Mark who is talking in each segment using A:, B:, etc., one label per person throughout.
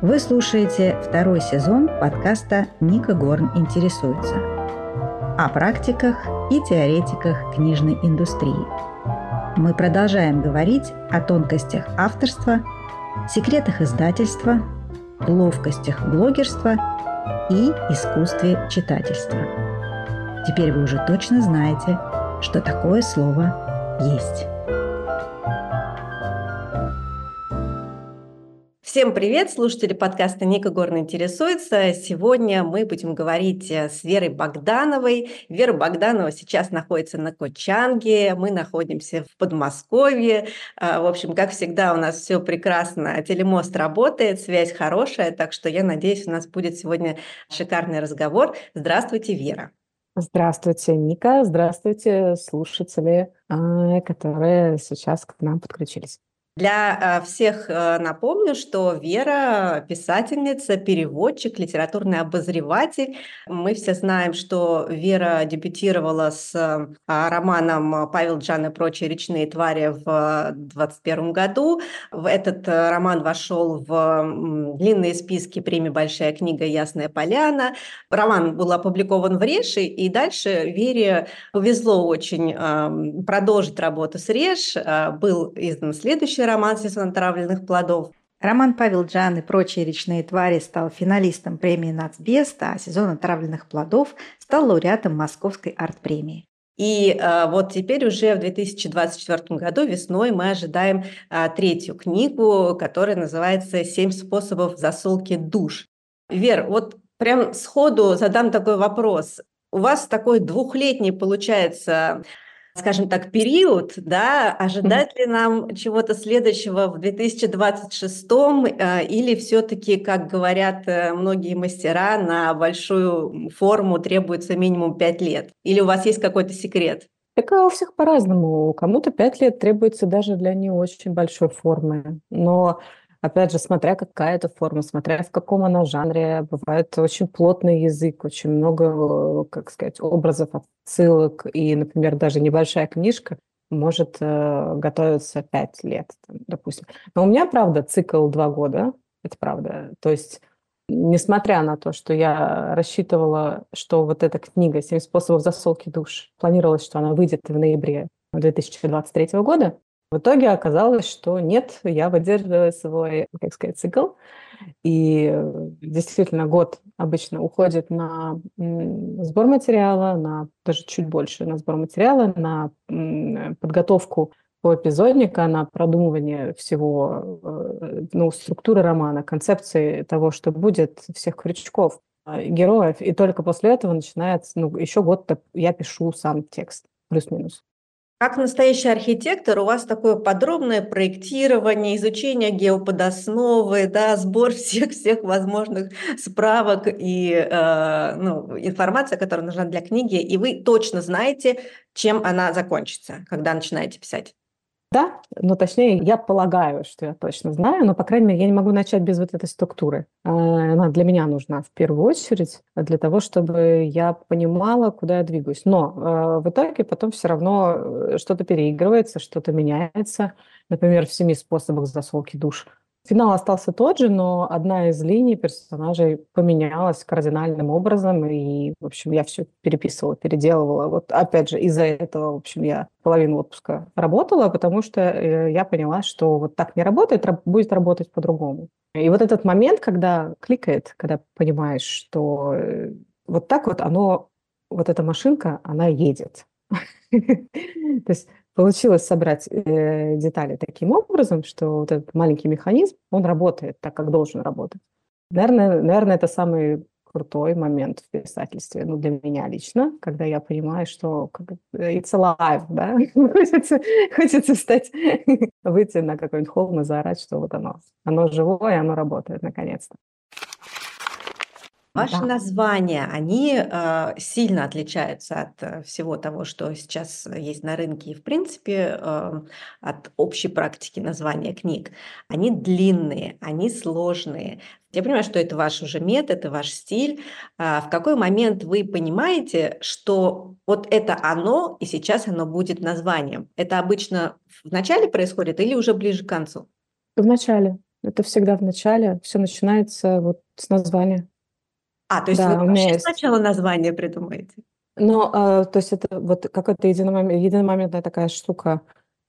A: Вы слушаете второй сезон подкаста «Ника Горн интересуется» о практиках и теоретиках книжной индустрии. Мы продолжаем говорить о тонкостях авторства, секретах издательства, ловкостях блогерства и искусстве читательства. Теперь вы уже точно знаете, что такое слово «есть».
B: Всем привет, слушатели подкаста Ника Горна интересуется. Сегодня мы будем говорить э, с Верой Богдановой. Вера Богданова сейчас находится на Кочанге, мы находимся в Подмосковье. А, в общем, как всегда, у нас все прекрасно, телемост работает, связь хорошая, так что я надеюсь, у нас будет сегодня шикарный разговор. Здравствуйте, Вера.
C: Здравствуйте, Ника. Здравствуйте, слушатели, а, которые сейчас к нам подключились.
B: Для э, всех э, напомню, что Вера – писательница, переводчик, литературный обозреватель. Мы все знаем, что Вера дебютировала с э, романом «Павел Джан и прочие речные твари» в 2021 году. Этот роман вошел в длинные списки премии «Большая книга. Ясная поляна». Роман был опубликован в Реше, и дальше Вере повезло очень эм, продолжить работу с Реш. Был издан следующий роман «Сезон отравленных плодов».
A: Роман Павел Джан и прочие речные твари стал финалистом премии «Нацбеста», а «Сезон отравленных плодов» стал лауреатом Московской арт-премии.
B: И э, вот теперь уже в 2024 году весной мы ожидаем э, третью книгу, которая называется «Семь способов засолки душ». Вер, вот прям сходу задам такой вопрос. У вас такой двухлетний, получается, скажем так, период, да, ожидать ли нам чего-то следующего в 2026 э, или все-таки, как говорят э, многие мастера, на большую форму требуется минимум 5 лет? Или у вас есть какой-то секрет?
C: Так у всех по-разному. Кому-то 5 лет требуется даже для не очень большой формы. Но Опять же, смотря какая это форма, смотря в каком она жанре, бывает очень плотный язык, очень много, как сказать, образов, отсылок, и, например, даже небольшая книжка может э, готовиться пять лет, там, допустим. Но у меня, правда, цикл два года, это правда. То есть, несмотря на то, что я рассчитывала, что вот эта книга «Семь способов засолки душ», планировалось, что она выйдет в ноябре 2023 года, в итоге оказалось, что нет, я выдерживаю свой, как сказать, цикл. И э, действительно год обычно уходит на сбор материала, на даже чуть больше на сбор материала, на подготовку по эпизодника, на продумывание всего, э, ну, структуры романа, концепции того, что будет, всех крючков э, героев. И только после этого начинается, ну, еще год я пишу сам текст, плюс-минус.
B: Как настоящий архитектор у вас такое подробное проектирование, изучение геоподосновы, да, сбор всех-всех возможных справок и э, ну, информации, которая нужна для книги, и вы точно знаете, чем она закончится, когда начинаете писать.
C: Да, но точнее, я полагаю, что я точно знаю, но, по крайней мере, я не могу начать без вот этой структуры. А, она для меня нужна в первую очередь, для того, чтобы я понимала, куда я двигаюсь. Но а, в итоге потом все равно э, что-то переигрывается, что-то меняется. Например, в семи способах засолки душ Финал остался тот же, но одна из линий персонажей поменялась кардинальным образом, и, в общем, я все переписывала, переделывала. Вот, опять же, из-за этого, в общем, я половину отпуска работала, потому что э, я поняла, что вот так не работает, будет работать по-другому. И вот этот момент, когда кликает, когда понимаешь, что э, вот так вот оно, вот эта машинка, она едет. То есть получилось собрать э, детали таким образом, что вот этот маленький механизм, он работает так, как должен работать. Наверное, наверное, это самый крутой момент в писательстве, ну, для меня лично, когда я понимаю, что как, it's alive, да, хочется, хочется стать, выйти на какой-нибудь холм и заорать, что вот оно, оно живое, оно работает наконец-то.
B: Ваши да. названия, они э, сильно отличаются от э, всего того, что сейчас есть на рынке и, в принципе, э, от общей практики названия книг. Они длинные, они сложные. Я понимаю, что это ваш уже метод, это ваш стиль. А в какой момент вы понимаете, что вот это оно, и сейчас оно будет названием? Это обычно в начале происходит или уже ближе к концу?
C: В начале. Это всегда в начале. Все начинается вот с названия.
B: А, то есть
C: Да,
B: вы
C: у меня есть.
B: сначала название придумаете?
C: Но, а, то есть это вот какая-то единомомент, единомоментная такая штука.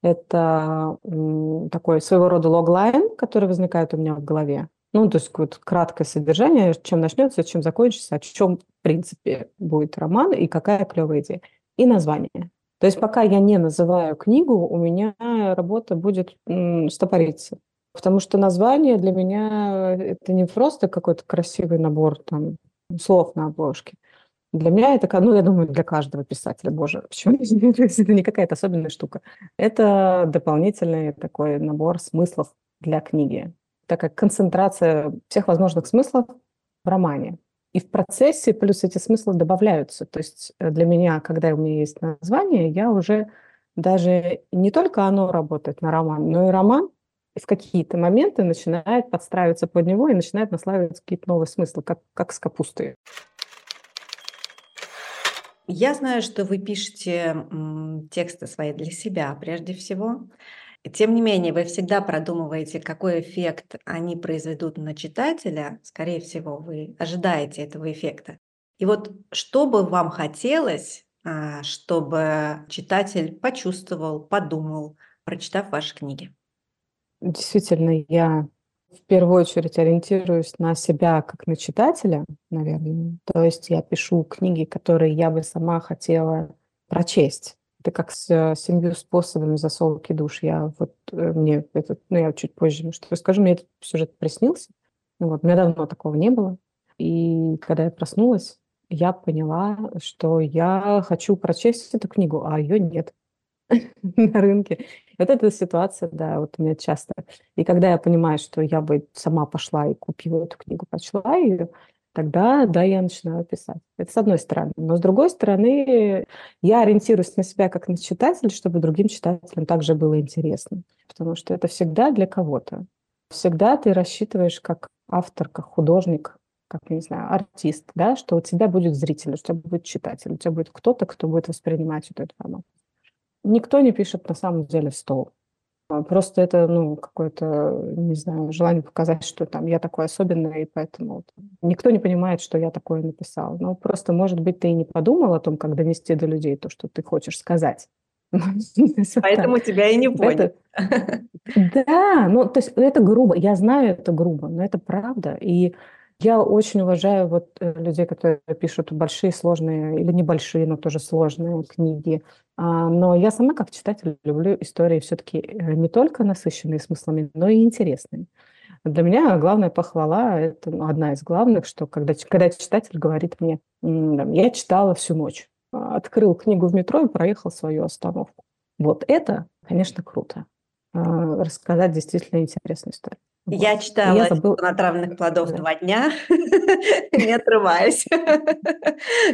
C: Это м, такой своего рода логлайн, который возникает у меня в голове. Ну, то есть вот краткое содержание, чем начнется, чем закончится, о чем, в принципе, будет роман и какая клевая идея. И название. То есть пока я не называю книгу, у меня работа будет м, стопориться. Потому что название для меня э, это не просто какой-то красивый набор там, слов на обложке. Для меня это, ну, я думаю, для каждого писателя, боже, почему это не какая-то особенная штука. Это дополнительный такой набор смыслов для книги. Такая концентрация всех возможных смыслов в романе. И в процессе плюс эти смыслы добавляются. То есть э, для меня, когда у меня есть название, я уже даже не только оно работает на роман, но и роман в какие-то моменты начинает подстраиваться под него и начинает наслаиваться какие-то новые смыслы, как, как с капустой.
B: Я знаю, что вы пишете тексты свои для себя прежде всего. Тем не менее, вы всегда продумываете, какой эффект они произведут на читателя. Скорее всего, вы ожидаете этого эффекта. И вот что бы вам хотелось, а, чтобы читатель почувствовал, подумал, прочитав ваши книги?
C: Действительно, я в первую очередь ориентируюсь на себя как на читателя, наверное. То есть я пишу книги, которые я бы сама хотела прочесть. Это как с э, семью способами засолки душ. Я вот э, мне этот, ну я чуть позже что скажу, мне этот сюжет приснился. Вот, у меня давно такого не было. И когда я проснулась, я поняла, что я хочу прочесть эту книгу, а ее нет на рынке. Вот эта ситуация, да, вот у меня часто. И когда я понимаю, что я бы сама пошла и купила эту книгу, прочла ее, тогда, да, я начинаю писать. Это с одной стороны. Но с другой стороны, я ориентируюсь на себя как на читателя, чтобы другим читателям также было интересно. Потому что это всегда для кого-то. Всегда ты рассчитываешь как автор, как художник, как, не знаю, артист, да, что у тебя будет зритель, у тебя будет читатель, у тебя будет кто-то, кто будет воспринимать эту информацию. Никто не пишет на самом деле в стол. А Просто это, ну, какое-то, не знаю, желание показать, что там я такой особенный, и поэтому вот никто не понимает, что я такое написал. Ну, просто, может быть, ты и не подумал о том, как донести до людей то, что ты хочешь сказать.
B: Поэтому тебя и не понял.
C: Да, ну, то есть это грубо. Я знаю, это грубо, но это правда. И я очень уважаю вот э, людей, которые пишут большие, сложные или небольшие, но тоже сложные книги. А, Но я сама как читатель люблю истории все-таки не только насыщенные смыслами, но и интересные. Для меня главная похвала, это ну, одна из главных, что когда, когда читатель говорит мне, «М, там, я читала всю ночь, а, открыл книгу в метро и проехал свою остановку. Вот это, конечно, круто. А, Рассказать действительно интересную историю.
B: Я
C: Вот.
B: Читала
C: я забыла...
B: «Сезон отравленных плодов»
C: Да.
B: два дня, не отрываясь.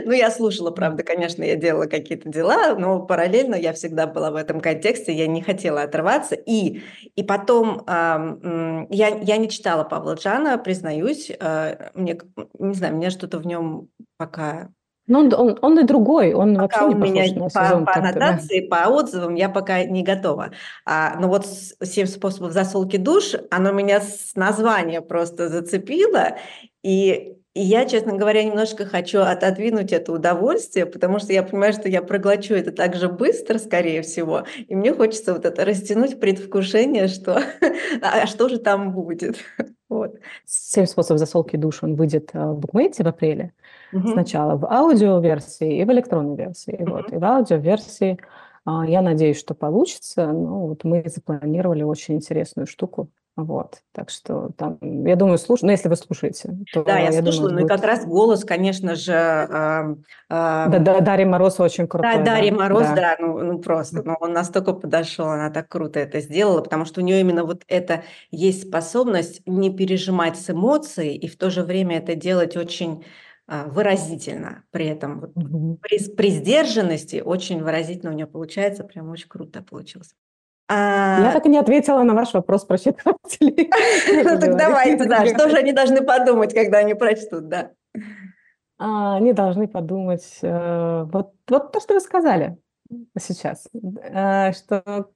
B: Ну, я слушала, правда, конечно, я делала какие-то дела, но параллельно я всегда была в этом контексте, я не хотела отрываться. И, и потом я, я не читала Павла Джана, признаюсь, а, мне, не знаю, мне что-то в нем пока
C: Ну, он, он, он и другой, он вообще
B: Пока
C: не
B: у меня
C: на
B: по,
C: сезон
B: по
C: да.
B: аннотации, по отзывам я пока не готова. А, но вот с- «Семь способов засолки душ», оно меня с названия просто зацепило. И, и я, честно говоря, немножко хочу отодвинуть это удовольствие, потому что я понимаю, что я проглочу это так же быстро, скорее всего. И мне хочется вот это растянуть предвкушение, что а что же там будет. Вот.
C: «Семь способов засолки душ» он выйдет э, в букмейте в апреле.
B: Мгм.
C: Сначала в аудиоверсии и в электронной версии.
B: Мгм.
C: Вот. И в аудиоверсии а, я надеюсь, что получится. Ну, вот мы запланировали очень интересную штуку. Вот. Так что там, я думаю, слуш... ну, если вы слушаете, то
B: Да, я
C: я думаю,
B: слушала,
C: это
B: ну и как раз голос, конечно же,
C: Да, да, Дарья Мороз очень
B: Да,
C: крутой.
B: Дарья
C: да,
B: Мороз,
C: да.
B: да, ну, ну просто, ну, он настолько подошел, она так круто это сделала, потому что у нее именно вот это есть способность не пережимать с эмоцией и в то же время это делать очень выразительно при этом. Вот
C: Мгм.
B: при, при сдержанности очень выразительно у нее получается, прям очень круто получилось.
C: Я
B: А,
C: так и не ответила на ваш вопрос про читателей.
B: ну так давайте, да, что же они должны подумать, когда они прочтут, да.
C: А, Они должны подумать, э, вот, вот то, что вы сказали сейчас, э, что,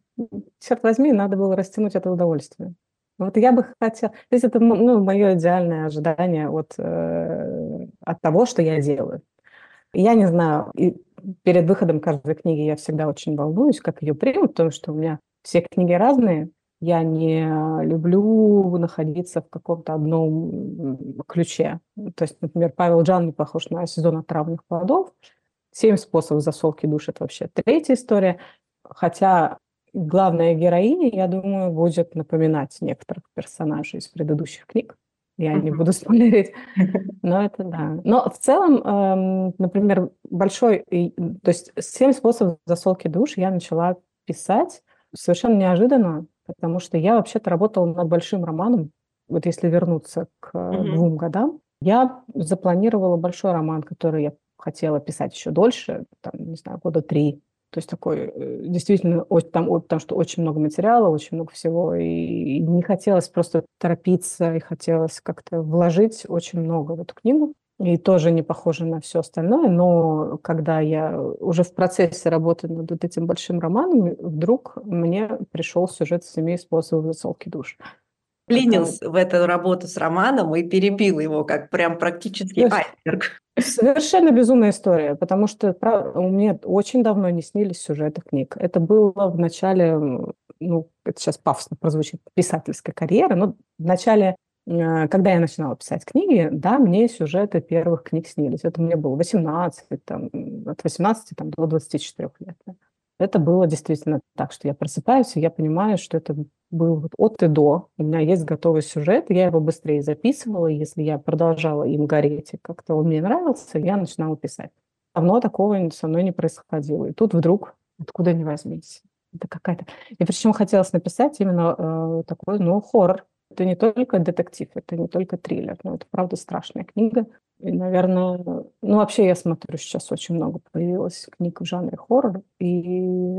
C: черт возьми, надо было растянуть это удовольствие. Вот я бы хотела... То есть это ну, мое идеальное ожидание от, э, от того, что я делаю. Я не знаю, и перед выходом каждой книги я всегда очень волнуюсь, как ее примут, потому что у меня все книги разные. Я не люблю находиться в каком-то одном ключе. То есть, например, Павел Джан не похож на сезон отравленных плодов. Семь способов засолки душ – это вообще третья история. Хотя главная героиня, я думаю, будет напоминать некоторых персонажей из предыдущих книг. Я не буду спойлерить, но это да. Но в целом, эм, например, большой, то есть семь способов засолки душ я начала писать совершенно неожиданно, потому что я вообще-то работала над большим романом. Вот если вернуться к mm-hmm. двум годам, я запланировала большой роман, который я хотела писать еще дольше, там, не знаю, года три. То есть такой э, действительно, там, потому что очень много материала, очень много всего, и не хотелось просто торопиться, и хотелось как-то вложить очень много в эту книгу. И тоже не похоже на все остальное, но когда я уже в процессе работы над вот этим большим романом, вдруг мне пришел сюжет «Семи способов засолки душ».
B: Вклинился в эту работу с романом и перебил его, как прям практически айсберг.
C: Совершенно безумная история, потому что у меня очень давно не снились сюжеты книг. Это было в начале, ну, это сейчас пафосно прозвучит, писательской карьеры, но в начале, э, когда я начинала писать книги, да, мне сюжеты первых книг снились. Это мне было 18, там, от 18 там, до 24 лет. Это было действительно так, что я просыпаюсь, и я понимаю, что это был вот от и до. У меня есть готовый сюжет, я его быстрее записывала, если я продолжала им гореть, и как-то он мне нравился, я начинала писать. Давно такого со мной не происходило. И тут вдруг, откуда ни возьмись, это какая-то... И причем хотелось написать именно э, такой, ну, хоррор. Это не только детектив, это не только триллер, но это правда страшная книга. И, наверное, ну, вообще я смотрю, сейчас очень много появилось книг в жанре хоррор, и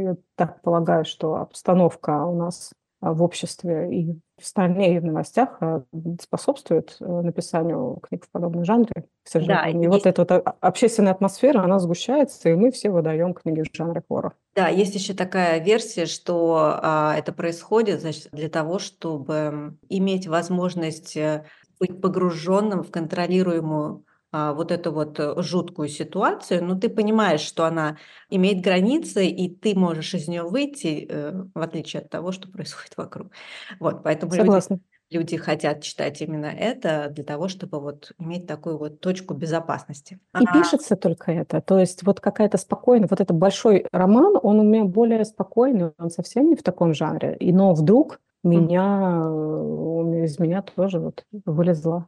C: я так полагаю, что обстановка у нас а, в обществе и в стране, и в новостях а, способствует э, написанию книг в подобном жанре, к сожалению. Да, и вот эта вот а, общественная атмосфера, она сгущается, и мы все выдаем книги в жанре хоррор.
B: Да, есть еще такая версия, что а, это происходит значит, для того, чтобы иметь возможность э, быть погруженным в контролируемую вот эту вот э, жуткую ситуацию, но ты понимаешь, что она имеет границы, и ты можешь из нее выйти, э, в отличие от того, что происходит вокруг. Вот, поэтому Согласна. люди, люди хотят читать именно это для того, чтобы вот иметь такую вот точку безопасности.
C: И а... пишется только это, то есть вот какая-то спокойная, вот этот большой роман, он у меня более спокойный, он совсем не в таком жанре, и но вдруг меня, mm. из меня тоже вот вылезла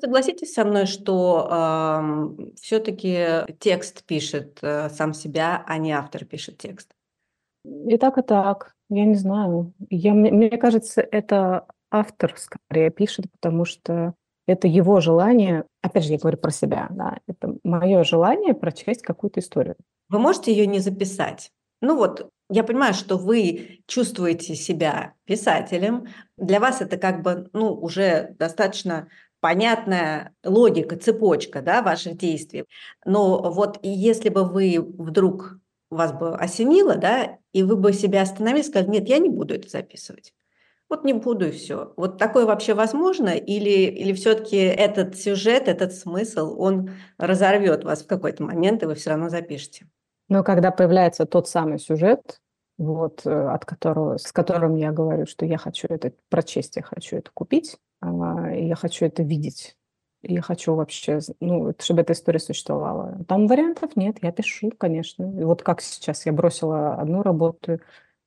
B: Согласитесь со мной, что э, все-таки текст пишет э, сам себя, а не автор пишет текст.
C: И так, и так. Я не знаю. Я, мне, мне кажется, это автор скорее пишет, потому что это его желание, опять же, я говорю про себя, да, это мое желание прочесть какую-то историю.
B: Вы можете ее не записать? Ну вот, я понимаю, что вы чувствуете себя писателем. Для вас это как бы, ну, уже достаточно понятная логика, цепочка да, ваших действий. Но вот если бы вы вдруг вас бы осенило, да, и вы бы себя остановили, сказали, нет, я не буду это записывать. Вот не буду и все. Вот такое вообще возможно? Или, или все-таки этот сюжет, этот смысл, он разорвет вас в какой-то момент, и вы все равно запишете?
C: Но когда появляется тот самый сюжет, вот, э, от которого, с которым я говорю, что я хочу это прочесть, я хочу это купить, а, я хочу это видеть. Я хочу вообще, ну, чтобы эта история существовала. Там вариантов нет, я пишу, конечно. И вот как сейчас я бросила одну работу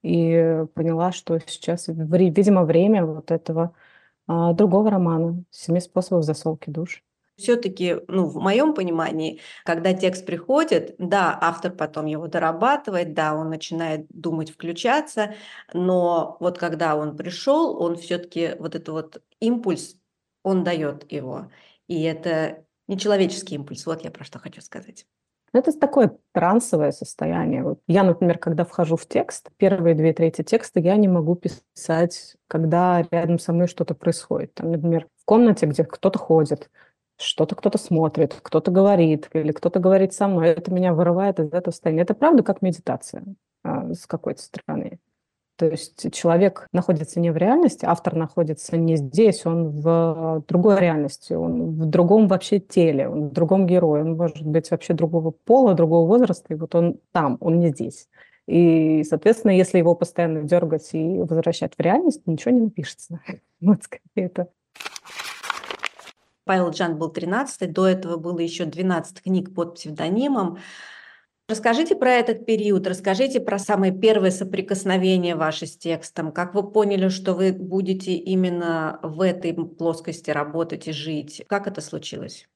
C: и поняла, что сейчас, видимо, время вот этого а, другого романа «Семи способов засолки душ».
B: Все-таки, ну, в моем понимании, когда текст приходит, да, автор потом его дорабатывает, да, он начинает думать, включаться, но вот когда он пришел, он все-таки вот этот вот импульс, он дает его. И это нечеловеческий импульс, вот я про что хочу сказать.
C: Это такое трансовое состояние. Вот я, например, когда вхожу в текст, первые две трети текста я не могу писать, когда рядом со мной что-то происходит. Там, например, в комнате, где кто-то ходит, что-то кто-то смотрит, кто-то говорит, или кто-то говорит со мной. Это меня вырывает из этого состояния. Это правда как медитация а, с какой-то стороны. То есть человек находится не в реальности, автор находится не здесь, он в другой реальности, он в другом вообще теле, он в другом герое, он может быть вообще другого пола, другого возраста, и вот он там, он не здесь. И, соответственно, если его постоянно дергать и возвращать в реальность, ничего не напишется. Вот скорее это.
B: Павел Джан был 13 до этого было еще 12 книг под псевдонимом. Расскажите про этот период, расскажите про самые первые соприкосновения ваши с текстом, как вы поняли, что вы будете именно в этой плоскости работать и жить, как это случилось?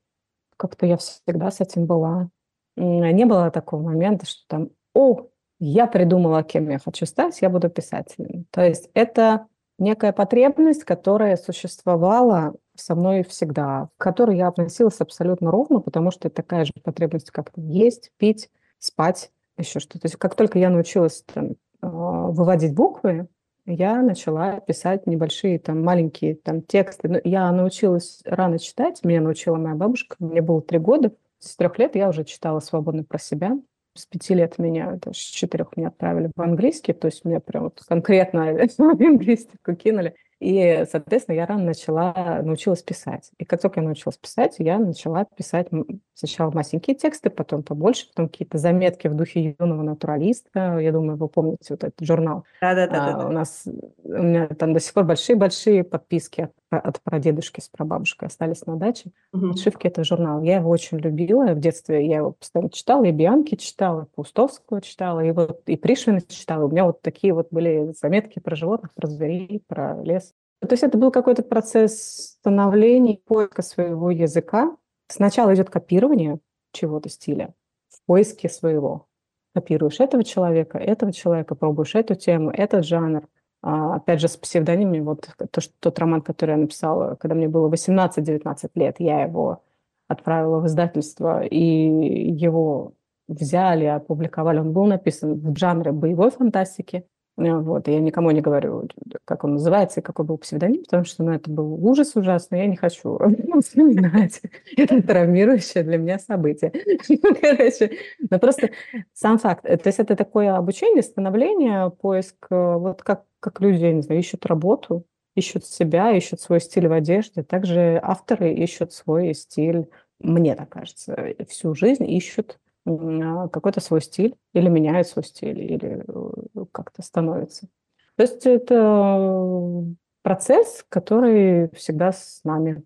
C: Как-то я всегда с этим была. Не было такого момента, что там, о, я придумала, кем я хочу стать, я буду писателем. То есть это некая потребность, которая существовала со мной всегда, к которой я относилась абсолютно ровно, потому что это такая же потребность, как есть, пить, спать, еще что-то. То есть как только я научилась там, а, выводить буквы, я начала писать небольшие там маленькие там тексты. Но я научилась рано читать, меня научила моя бабушка, мне было три года. С трех лет я уже читала свободно про себя. С пяти лет меня, даже с четырех меня отправили в английский, то есть меня прям вот конкретно в лингвистику кинули. И, соответственно, я рано начала, научилась писать. И как только я научилась писать, я начала писать сначала масенькие тексты, потом побольше, потом какие-то заметки в духе юного натуралиста. Я думаю, вы помните вот этот журнал.
B: Да-да-да.
C: А, у нас у меня там до сих пор большие-большие подписки от, от прадедушки с прабабушкой остались на даче. Угу. Отшивки этого журнала. Я его очень любила. В детстве я его постоянно читала, и Бианки читала, и Паустовского читала, и вот и Пришвина читала. У меня вот такие вот были заметки про животных, про зверей, про лес. То есть это был какой-то процесс становления, поиска своего языка. Сначала идет копирование чего-то стиля в поиске своего. Копируешь этого человека, этого человека, пробуешь эту тему, этот жанр. А, опять же, с псевдонимами, вот то, что, тот роман, который я написала, когда мне было 18-19 лет, я его отправила в издательство, и его взяли, опубликовали. Он был написан в жанре боевой фантастики. Э, вот, я никому не говорю, как он называется и какой был псевдоним, потому что ну, это был ужас ужасный, я не хочу вспоминать. Это травмирующее для меня событие. Короче, но просто сам факт. То есть это такое обучение, становление, поиск, э, вот как, как люди, я не знаю, ищут работу, ищут себя, ищут свой стиль в одежде. Также авторы ищут свой стиль, мне так кажется, всю жизнь ищут какой-то свой стиль, или меняет свой стиль, или э, как-то становится. То есть это процесс, который всегда с нами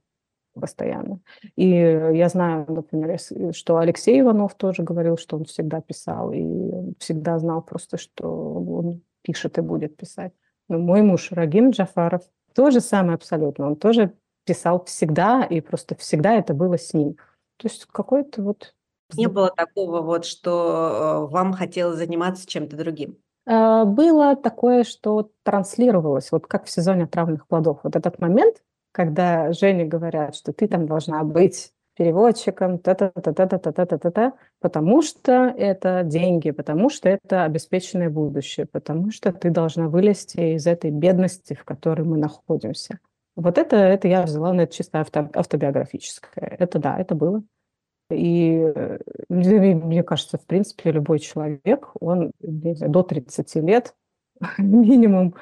C: постоянно. И я знаю, например, что Алексей Иванов тоже говорил, что он всегда писал, и всегда знал просто, что он пишет и будет писать. Но мой муж Рагин Джафаров то же самое абсолютно. Он тоже писал всегда, и просто всегда это было с ним. То есть какой-то вот
B: не было такого вот, что э, вам хотелось заниматься чем-то другим?
C: А, было такое, что транслировалось, вот как в сезоне отравленных плодов. Вот этот момент, когда Жене говорят, что ты там должна быть переводчиком, та-та-та-та-та-та-та-та, потому что это деньги, потому что это обеспеченное будущее, потому что ты должна вылезти из этой бедности, в которой мы находимся. Вот это, это я взяла, на это чисто авто, автобиографическое. Это да, это было. И э, мне кажется, в принципе, любой человек, он знаю, до 30 лет минимум,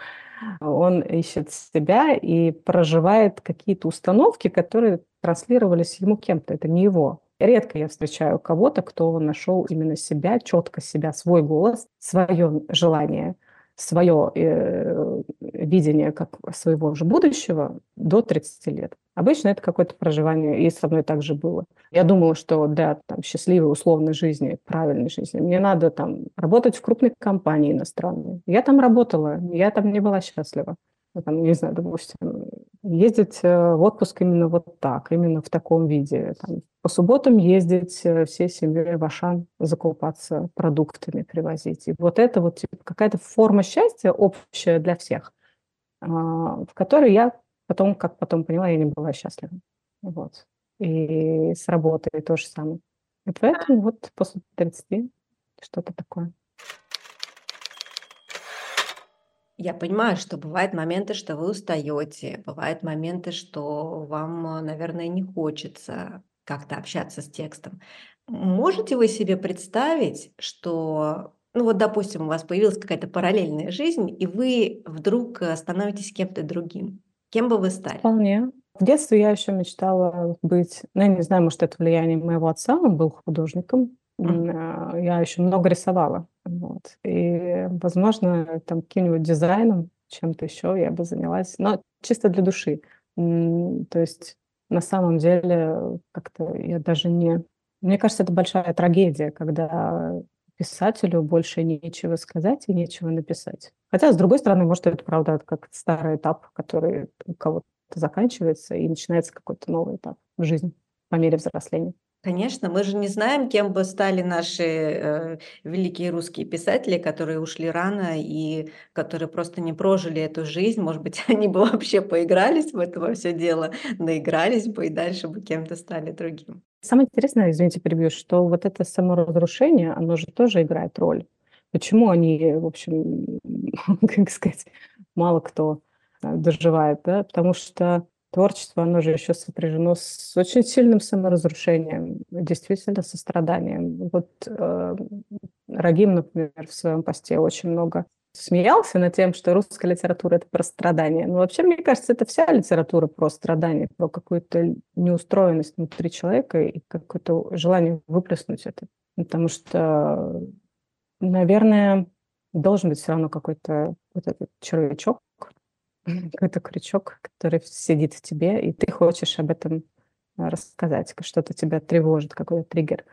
C: он ищет себя и проживает какие-то установки, которые транслировались ему кем-то, это не его. Редко я встречаю кого-то, кто нашел именно себя, четко себя, свой голос, свое желание, свое э, видение как своего же будущего до 30 лет. Обычно это какое-то проживание, и со мной так же было. Я думала, что для там, счастливой, условной жизни, правильной жизни, мне надо там работать в крупной компании иностранной. Я там работала, я там не была счастлива. Я, там, не знаю, допустим, ездить э, в отпуск именно вот так, именно в таком виде. Там, по субботам ездить э, всей семьей в Ашан, закупаться продуктами, привозить. И вот это вот типа, какая-то форма счастья общая для всех, а, в которой я Потом, как потом поняла, я не была счастлива. Вот. И с работой то же самое. И поэтому вот после 30 что-то такое.
B: Я понимаю, что бывают моменты, что вы устаете, бывают моменты, что вам, наверное, не хочется как-то общаться с текстом. Можете вы себе представить, что Ну вот, допустим, у вас появилась какая-то параллельная жизнь, и вы вдруг э, становитесь кем-то другим. Кем бы вы стали?
C: Вполне. В детстве я еще мечтала быть, ну, я не знаю, может, это влияние моего отца, он был художником. Mm. Я еще много рисовала. Вот. И, возможно, там каким-нибудь дизайном, чем-то еще я бы занялась, но чисто для души. То есть на самом деле как-то я даже не... Мне кажется, это большая трагедия, когда писателю больше нечего сказать и нечего написать. Хотя, с другой стороны, может, это правда как старый этап, который у кого-то заканчивается, и начинается какой-то новый этап в жизни по мере взросления.
B: Конечно, мы же не знаем, кем бы стали наши э, великие русские писатели, которые ушли рано и которые просто не прожили эту жизнь. Может быть, они бы вообще поигрались в это во все дело, наигрались бы и дальше бы кем-то стали другим.
C: Самое интересное, извините, перебью, что вот это саморазрушение, оно же тоже играет роль. Почему они, в общем, как сказать, мало кто э, доживает, да? Потому что творчество, оно же еще сопряжено с очень сильным саморазрушением, действительно состраданием. Вот э, Рагим, например, в своем посте очень много смеялся над тем, что русская литература – это про страдания. Но вообще, мне кажется, это вся литература про страдания, про какую-то неустроенность внутри человека и какое-то желание выплеснуть это. Потому что, наверное, должен быть все равно какой-то вот этот червячок, какой-то крючок, который сидит в тебе, и ты хочешь об этом рассказать, что-то тебя тревожит, какой-то триггер.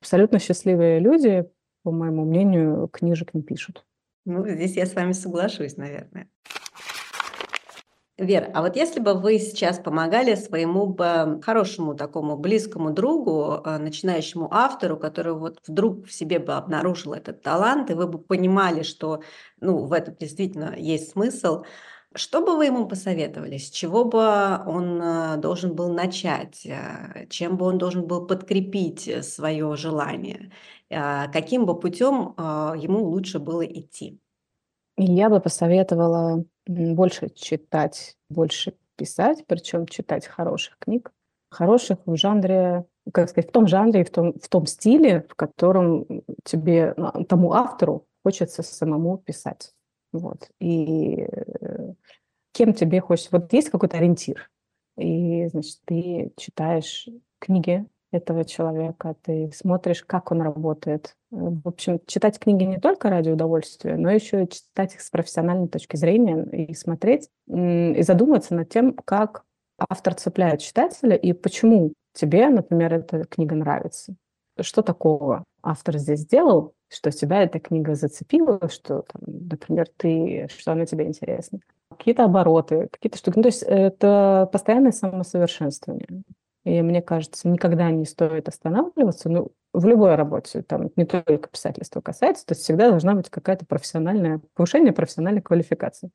C: Абсолютно счастливые люди, по моему мнению, книжек не пишут.
B: Ну, здесь я с вами соглашусь, наверное. Вера, а вот если бы вы сейчас помогали своему бы хорошему такому близкому другу, а, начинающему автору, который вот вдруг в себе бы обнаружил этот талант, и вы бы понимали, что ну, в этом действительно есть смысл, что бы вы ему посоветовали? С чего бы он э, должен был начать? Э, чем бы он должен был подкрепить э, свое желание? Каким бы путем ему лучше было идти?
C: Я бы посоветовала больше читать, больше писать, причем читать хороших книг, хороших в жанре, как сказать, в том жанре и в том, в том стиле, в котором тебе, тому автору хочется самому писать. Вот. И кем тебе хочется. Вот есть какой-то ориентир, и, значит, ты читаешь книги этого человека, ты смотришь, как он работает. В общем, читать книги не только ради удовольствия, но еще и читать их с профессиональной точки зрения и смотреть, и задуматься над тем, как автор цепляет читателя и почему тебе, например, эта книга нравится. Что такого автор здесь сделал, что тебя эта книга зацепила, что, там, например, ты, что она тебе интересна какие-то обороты, какие-то штуки. Ну, то есть это постоянное самосовершенствование. И мне кажется, никогда не стоит останавливаться, ну, в любой работе, там не только писательство касается, то есть всегда должна быть какая-то профессиональная, повышение профессиональной квалификации.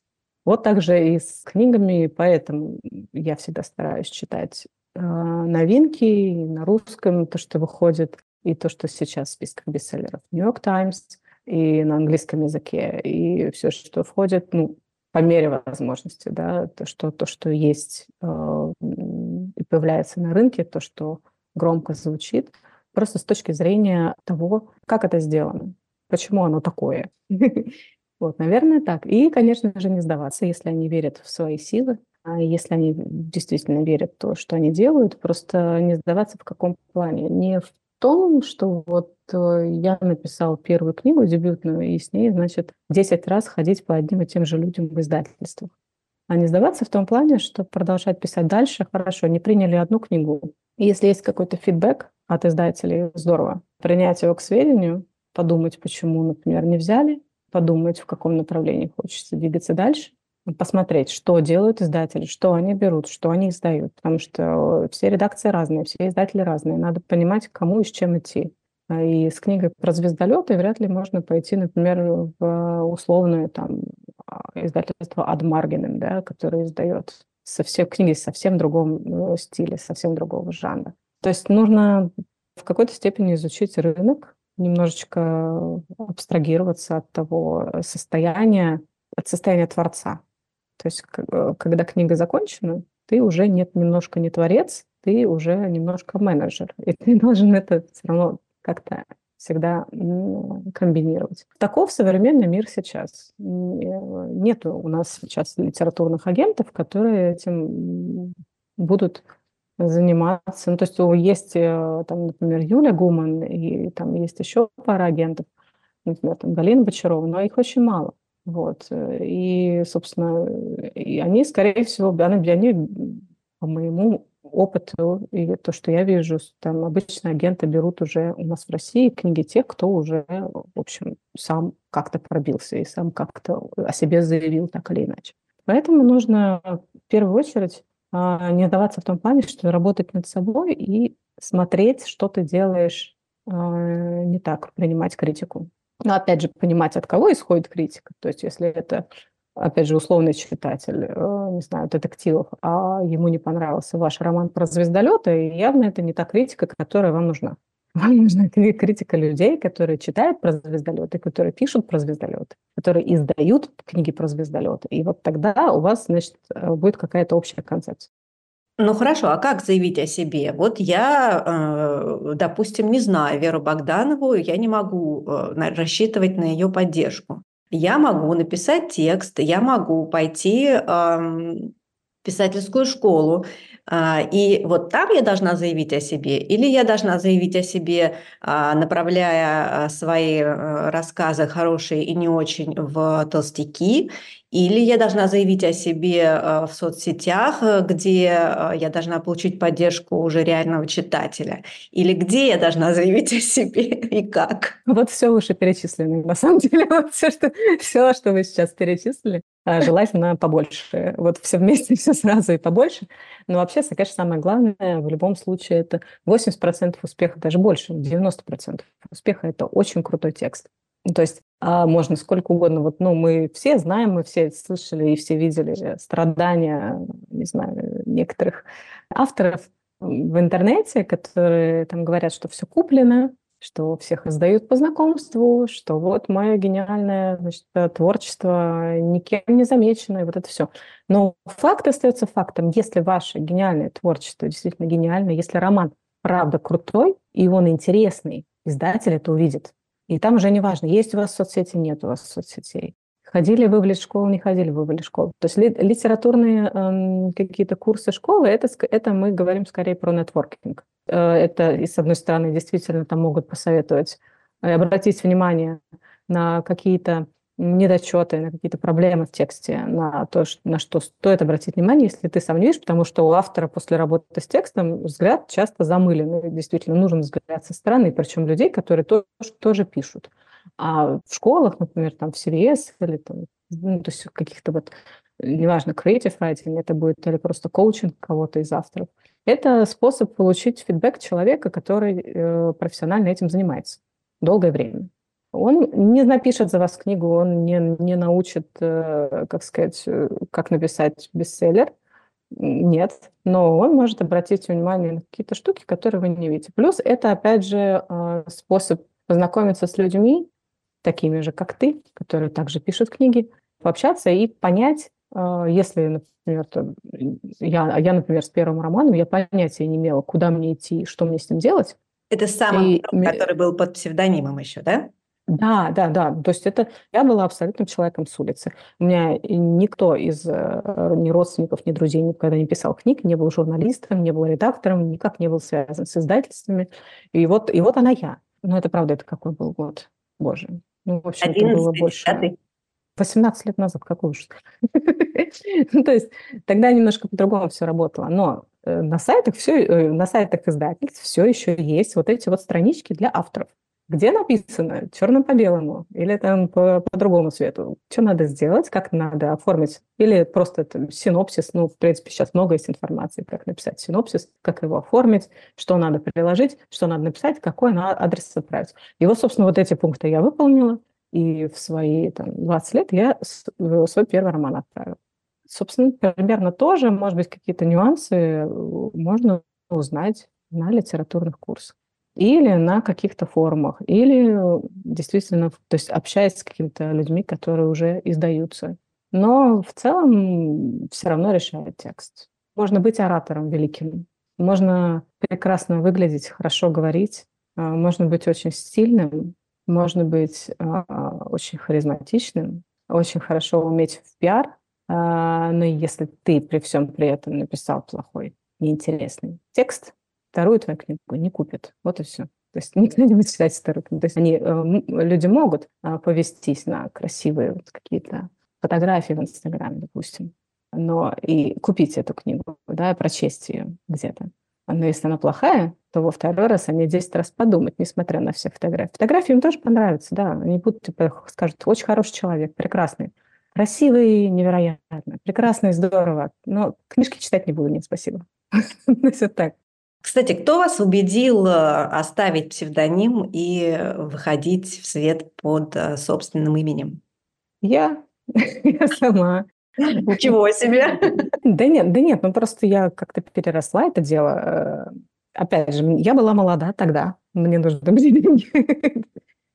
C: Вот также и с книгами, поэтому я всегда стараюсь читать э, новинки на русском, то, что выходит, и то, что сейчас в списках бестселлеров Нью-Йорк Таймс, и на английском языке, и все, что входит, ну, по мере возможности, да, то, что, то, что есть э, и появляется на рынке, то, что громко звучит, просто с точки зрения того, как это сделано, почему оно такое. Вот, наверное, так. И, конечно же, не сдаваться, если они верят в свои силы, а если они действительно верят в то, что они делают, просто не сдаваться в каком плане. Не в том, что вот э, я написал первую книгу дебютную, и с ней, значит, 10 раз ходить по одним и тем же людям в издательствах. А не сдаваться в том плане, что продолжать писать дальше, хорошо, не приняли одну книгу. Если есть какой-то фидбэк от издателей, здорово. Принять его к сведению, подумать, почему, например, не взяли, подумать, в каком направлении хочется двигаться дальше, посмотреть, что делают издатели, что они берут, что они издают, потому что все редакции разные, все издатели разные, надо понимать, кому и с чем идти. А, и с книгой про звездолеты вряд ли можно пойти, например, в условное там а, издательство Адмаргинен, да, которое издает совсем книги совсем другом э, стиле, совсем другого жанра. То есть нужно в какой-то степени изучить рынок, немножечко абстрагироваться от того состояния, от состояния творца. То есть, когда книга закончена, ты уже нет, немножко не творец, ты уже немножко менеджер. И ты должен это все равно как-то всегда комбинировать. Таков современный мир сейчас. Нет у нас сейчас литературных агентов, которые этим будут заниматься. Ну, то есть есть, э, там, например, Юля Гуман, и там есть еще пара агентов, например, там Галина Бочарова, но их очень мало. Вот. И, собственно, и они, скорее всего, они, они по моему опыту и то, что я вижу, там обычно агенты берут уже у нас в России книги тех, кто уже, в общем, сам как-то пробился и сам как-то о себе заявил так или иначе. Поэтому нужно в первую очередь а, не сдаваться в том плане, что работать над собой и смотреть, что ты делаешь а, не так, принимать критику. Но опять же, понимать, от кого исходит критика. То есть, если это опять же, условный читатель, э, не знаю, детективов, а ему не понравился ваш роман про звездолеты, явно это не та критика, которая вам нужна. Вам нужна критика людей, которые читают про звездолеты, которые пишут про звездолеты, которые издают книги про звездолеты. И вот тогда у вас, значит, э, будет какая-то общая концепция.
B: Ну хорошо, а как заявить о себе? Вот я, э, допустим, не знаю Веру Богданову, я не могу рассчитывать на ее поддержку. Я могу написать текст, я могу пойти в писательскую школу, а, и вот там я должна заявить о себе, или я должна заявить о себе, а, направляя а, свои э, рассказы хорошие и не очень в толстяки, или я должна заявить о себе э, в соцсетях, э, где э, я должна получить поддержку уже реального читателя? Или где я должна заявить о себе и как?
C: Вот все выше перечисленное. На самом деле, вот все, что, все, что вы сейчас перечислили, желательно побольше. Вот все вместе, все сразу и побольше. Но вообще, конечно, самое главное в любом случае это 80% успеха, даже больше, 90% успеха – это очень крутой текст. То есть а можно сколько угодно. Вот, ну, мы все знаем, мы все слышали и все видели страдания, не знаю, некоторых авторов в интернете, которые там говорят, что все куплено, что всех издают по знакомству, что вот мое гениальное значит, творчество никем не замечено, и вот это все. Но факт остается фактом. Если ваше гениальное творчество действительно гениальное, если роман правда крутой, и он интересный, издатель это увидит. И там уже не важно, есть у вас соцсети, нет у вас соцсетей. Ходили вы в лид-школу, не ходили вы в лид-школу. То есть литературные э, какие-то курсы школы, это, это мы говорим скорее про нетворкинг. Э, это, и с одной стороны, действительно там могут посоветовать э, обратить внимание на какие-то недочеты, на какие-то проблемы в тексте, на то, на что стоит обратить внимание, если ты сам не видишь, потому что у автора после работы с текстом взгляд часто замыленный. Действительно, нужен взгляд со стороны, причем людей, которые тоже, тоже пишут. А в школах, например, там в CVS или там, ну, то есть каких-то вот, неважно, creative writing, это будет или просто коучинг кого-то из авторов, это способ получить фидбэк человека, который э, профессионально этим занимается долгое время. Он не напишет за вас книгу, он не, не научит, э, как сказать, э, как написать бестселлер. Нет, но он может обратить внимание на какие-то штуки, которые вы не видите. Плюс это, опять же, э, способ познакомиться с людьми, такими же, как ты, которые также пишут книги, пообщаться и понять, если, например, я, я, например, с первым романом, я понятия не имела, куда мне идти, что мне с ним делать.
B: Это самый, и... который был под псевдонимом еще, да?
C: Да, да, да. То есть это я была абсолютным человеком с улицы. У меня никто из э, ни родственников, ни друзей никогда не писал книг, не был журналистом, не был редактором, никак не был связан с издательствами. И вот, и вот она я. Но это правда, это какой был год? Боже. Ну, в общем, это было больше... 18 лет назад, какой ужас. ну, то есть тогда немножко по-другому все работало. Но э, на сайтах все, э, на сайтах издательств все еще есть вот эти вот странички для авторов где написано черным по белому или там по, по другому цвету, что надо сделать, как надо оформить, или просто там, синопсис, ну, в принципе, сейчас много есть информации, как написать синопсис, как его оформить, что надо приложить, что надо написать, какой на адрес отправить. И вот, собственно, вот эти пункты я выполнила, и в свои там, 20 лет я свой первый роман отправила. Собственно, примерно тоже, может быть, какие-то нюансы э, можно узнать на литературных курсах или на каких-то форумах, или действительно, то есть общаясь с какими-то людьми, которые уже издаются. Но в целом все равно решает текст. Можно быть оратором великим, можно прекрасно выглядеть, хорошо говорить, можно быть очень стильным, можно быть очень харизматичным, очень хорошо уметь в пиар, но если ты при всем при этом написал плохой, неинтересный текст, вторую твою книгу не купят. Вот и все. То есть никто не будет читать вторую книгу. То есть они, люди могут повестись на красивые вот какие-то фотографии в Инстаграме, допустим, но и купить эту книгу, да, прочесть ее где-то. Но если она плохая, то во второй раз они 10 раз подумают, несмотря на все фотографии. Фотографии им тоже понравятся, да. Они будут, типа, скажут, очень хороший человек, прекрасный. Красивый, невероятно. Прекрасный, здорово. Но книжки читать не буду, нет, спасибо. Ну, все так.
B: Кстати, кто вас убедил э, оставить псевдоним и выходить в свет под э, собственным именем?
C: Я. Я сама.
B: Ничего себе!
C: Да нет, да нет, ну просто я как-то переросла это дело. Э, опять же, я была молода тогда, мне нужны были деньги.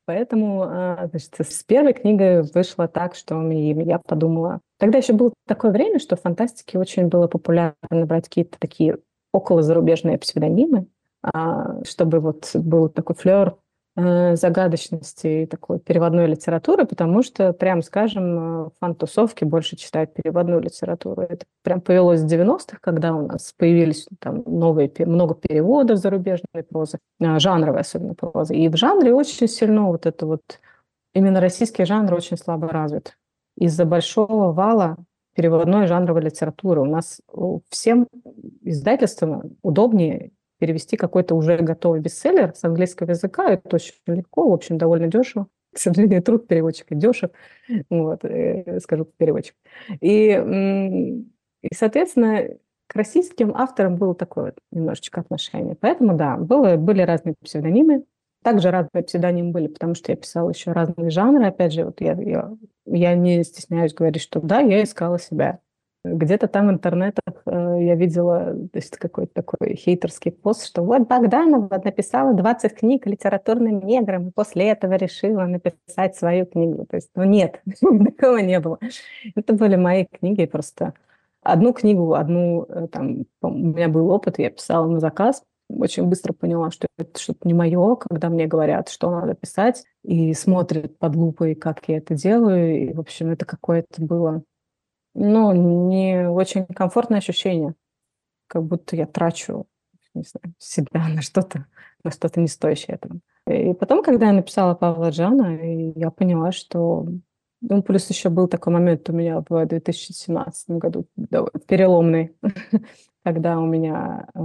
C: Поэтому значит, с первой книгой вышло так, что я подумала... Тогда еще было такое время, что в фантастике очень было популярно брать какие-то такие около зарубежные псевдонимы, а, чтобы вот был такой флер Э, загадочности такой переводной литературы, потому что, прям скажем, э, фан-тусовки больше читают переводную литературу. Это прям повелось с 90-х, когда у нас появились там новые, много переводов зарубежной прозы, э, жанровой особенно прозы. И в жанре очень сильно вот это вот, именно российский жанр очень слабо развит. Из-за большого вала переводной жанровой литературы. У нас всем издательствам удобнее перевести какой-то уже готовый бестселлер с английского языка. Это очень легко, в общем, довольно дешево. К сожалению, труд переводчика дешев, вот, э, скажу переводчик. И, и, соответственно, к российским авторам было такое вот немножечко отношение. Поэтому, да, было, были разные псевдонимы. Также разные псевдонимы были, потому что я писала еще разные жанры. Опять же, вот я, я, я не стесняюсь говорить, что да, я искала себя. Где-то там в интернетах э, я видела то есть какой-то такой хейтерский пост, что вот Богданова написала 20 книг литературным неграм, и после этого решила написать свою книгу. То есть, ну нет, такого не было. Это были мои книги просто. Одну книгу, одну, э, там, у меня был опыт, я писала на заказ, очень быстро поняла, что это что-то не мое, когда мне говорят, что надо писать, и смотрят под лупой, как я это делаю. И, в общем, это какое-то было ну, не очень комфортное ощущение, как будто я трачу не знаю, себя на что-то, на что-то не стоящее этого. И потом, когда я написала Павла Джана, я поняла, что... Ну, плюс еще был такой момент у меня в 2017 году, переломный, когда у меня э,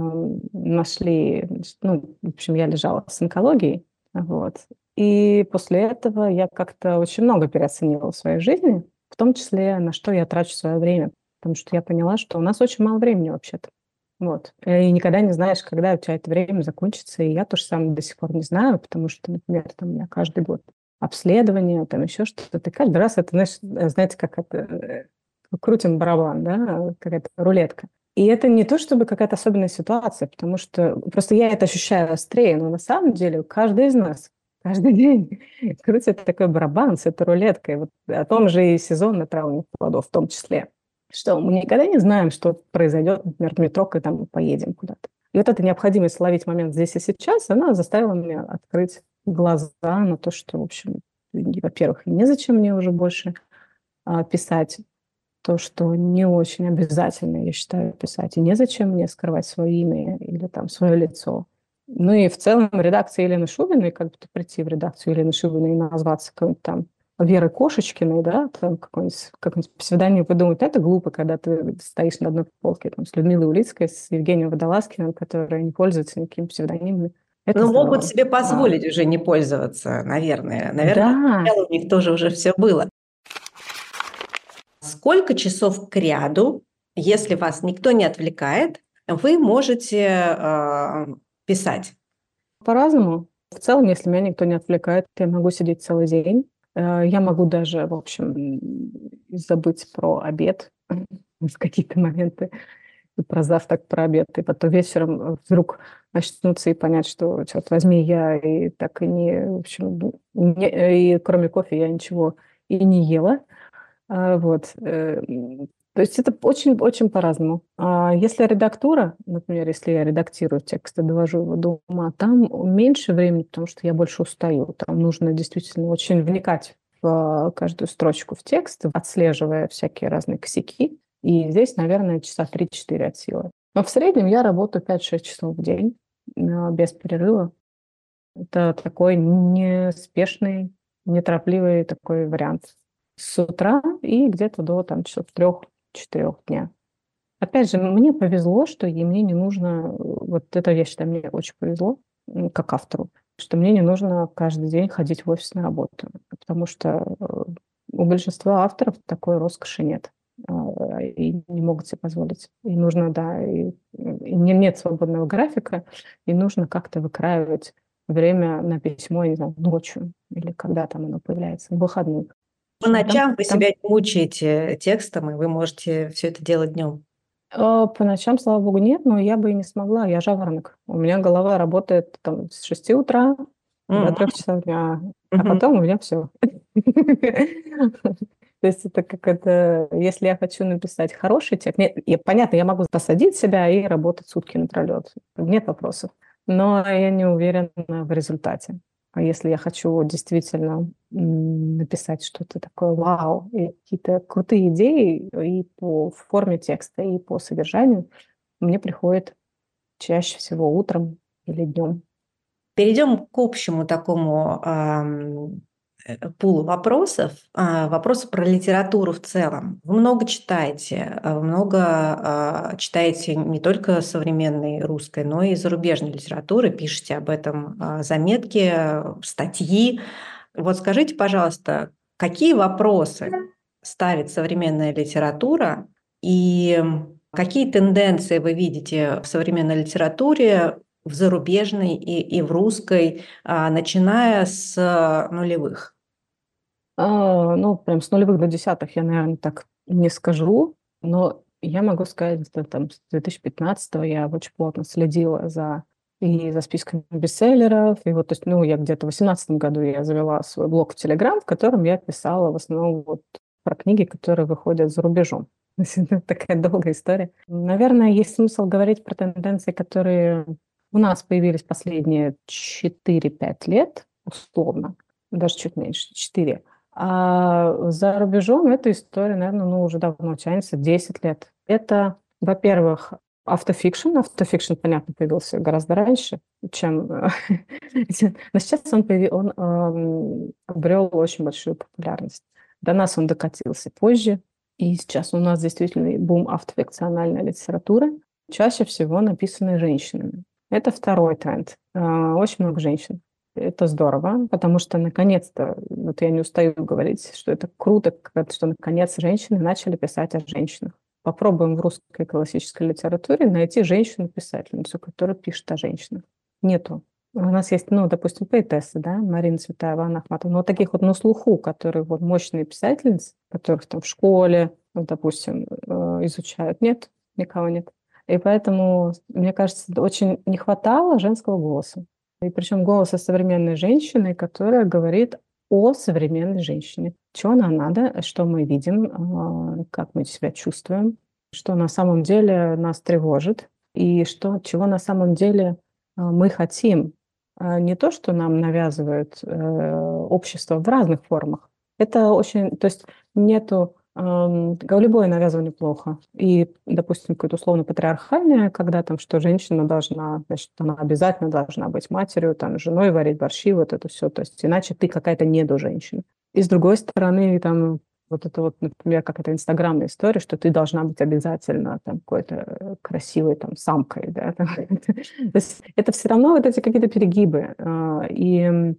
C: нашли... Ну, в общем, я лежала с онкологией, вот. И после этого я как-то очень много переоценила в своей жизни, в том числе, на что я трачу свое время. Потому что я поняла, что у нас очень мало времени вообще-то. Вот. И никогда не знаешь, когда у тебя это время закончится. И я тоже сам до сих пор не знаю, потому что, например, там у меня каждый год обследование, там еще что-то. Ты каждый раз это, знаешь, знаете, как это, э, крутим барабан, да, какая-то рулетка. И это не то, чтобы какая-то особенная ситуация, потому что просто я это ощущаю острее, но на самом деле каждый из нас каждый день крутит такой барабан с этой рулеткой. Вот о том же и сезон на травных плодов в том числе. Что мы никогда не знаем, что произойдет, например, в метро, когда мы поедем куда-то. И вот эта необходимость ловить момент здесь и сейчас, она заставила меня открыть глаза на то, что, в общем, во-первых, незачем мне уже больше а, писать то, что не очень обязательно, я считаю, писать. И незачем мне скрывать свое имя или там свое лицо. Ну и в целом редакция Елены Шубиной, как бы прийти в редакцию Елены Шубиной и назваться какой-нибудь там Веры Кошечкиной, да, там какой-нибудь, какой-нибудь псевдоним придумать, это глупо, когда ты стоишь на одной полке там, с Людмилой Улицкой, с Евгением Водолазкиным, которые не пользуются никакими псевдонимами.
B: Это Но могут себе позволить а. уже не пользоваться, наверное. Наверное, да. у них тоже уже все было. Сколько часов к ряду, если вас никто не отвлекает, вы можете а, писать?
C: По-разному. В целом, если меня никто не отвлекает, я могу сидеть целый день. Э, я могу даже, в общем, забыть про обед в какие-то моменты, про завтрак, про обед, и потом вечером вдруг очнуться и понять, что, черт возьми, я и так и не, в общем, не, и кроме кофе я ничего и не ела. А, вот. Э, То есть это очень-очень по-разному. А если редактура, например, если я редактирую текст и довожу его до ума, там меньше времени, потому что я больше устаю. Там нужно действительно очень вникать в каждую строчку в текст, отслеживая всякие разные косяки. И здесь, наверное, часа 3-4 от силы. Но в среднем я работаю 5-6 часов в день без перерыва. Это такой неспешный, неторопливый такой вариант. С утра и где-то до там, часов трех-четырех дня. Опять же, мне повезло, что и мне не нужно, вот это, я считаю, мне очень повезло, как автору, что мне не нужно каждый день ходить в офис на работу, потому что э, у большинства авторов такой роскоши нет а, и не могут себе позволить. И нужно, да, и, и нет свободного графика, и нужно как-то выкраивать время на письмо, не знаю, ночью или когда там оно появляется, в выходных.
B: По ночам там, вы там... себя не мучаете текстом, и вы можете все это делать днем?
C: А, по ночам, слава богу, нет, но я бы и не смогла. Я жаворонок. У меня голова работает там с 6 утра mm-hmm. до 3 часов дня, mm-hmm. а потом у меня все. То есть это как это, если я хочу написать хороший текст, нет, я, понятно, я могу посадить себя и работать сутки напролет, нет вопросов, но я не уверена в результате. А если я хочу действительно написать что-то такое вау, и какие-то крутые идеи и по форме текста, и по содержанию, мне приходит чаще всего утром или днем.
B: Перейдем к общему такому пул вопросов, а, вопросы про литературу в целом. Вы много читаете, а, вы много а, читаете не только современной русской, но и зарубежной литературы, пишете об этом заметки, статьи. Вот скажите, пожалуйста, какие вопросы ставит современная литература и какие тенденции вы видите в современной литературе в зарубежной и, и в русской, а, начиная с а, нулевых?
C: А, ну, прям с нулевых до десятых я, наверное, так не скажу, но я могу сказать, что там с 2015 я очень плотно следила за и за списками бестселлеров, и вот, то есть, ну, я где-то в 2018 году я завела свой блог в Телеграм, в котором я писала в основном вот про книги, которые выходят за рубежом. Такая долгая история. Наверное, есть смысл говорить про тенденции, которые у нас появились последние 4-5 лет, условно, даже чуть меньше, 4. А за рубежом эта история, наверное, ну, уже давно тянется, 10 лет. Это, во-первых, автофикшн. Автофикшн, понятно, появился гораздо раньше, чем... Но сейчас он, появ... он эм, обрел очень большую популярность. До нас он докатился позже, и сейчас у нас действительно бум автофикциональной литературы, чаще всего написанной женщинами. Это второй тренд. А, очень много женщин. Это здорово, потому что наконец-то, вот я не устаю говорить, что это круто, что наконец женщины начали писать о женщинах. Попробуем в русской классической литературе найти женщину-писательницу, которая пишет о женщинах. Нету. У нас есть, ну, допустим, поэтессы, да, Марина Цветаева, Анна Ахматова, но таких вот на слуху, которые вот мощные писательницы, которых там в школе, вот, допустим, э, изучают, нет, никого нет. И поэтому, мне кажется, очень не хватало женского голоса. И причем голоса современной женщины, которая говорит о современной женщине. Что нам надо, что мы видим, а, как мы себя чувствуем, что на самом деле нас тревожит, и что, чего на самом деле а, мы хотим. А не то, что нам навязывает э, общество в разных формах. Это очень... То есть нету Любое навязывание плохо. И, допустим, какое-то условно патриархальное, когда там, что женщина должна, значит, она обязательно должна быть матерью, там, женой варить борщи, вот это все. То есть иначе ты какая-то недоженщина. И с другой стороны, там, вот это вот, например, как это инстаграмная история, что ты должна быть обязательно там какой-то красивой там самкой, да. То есть это все равно вот эти какие-то перегибы. А, и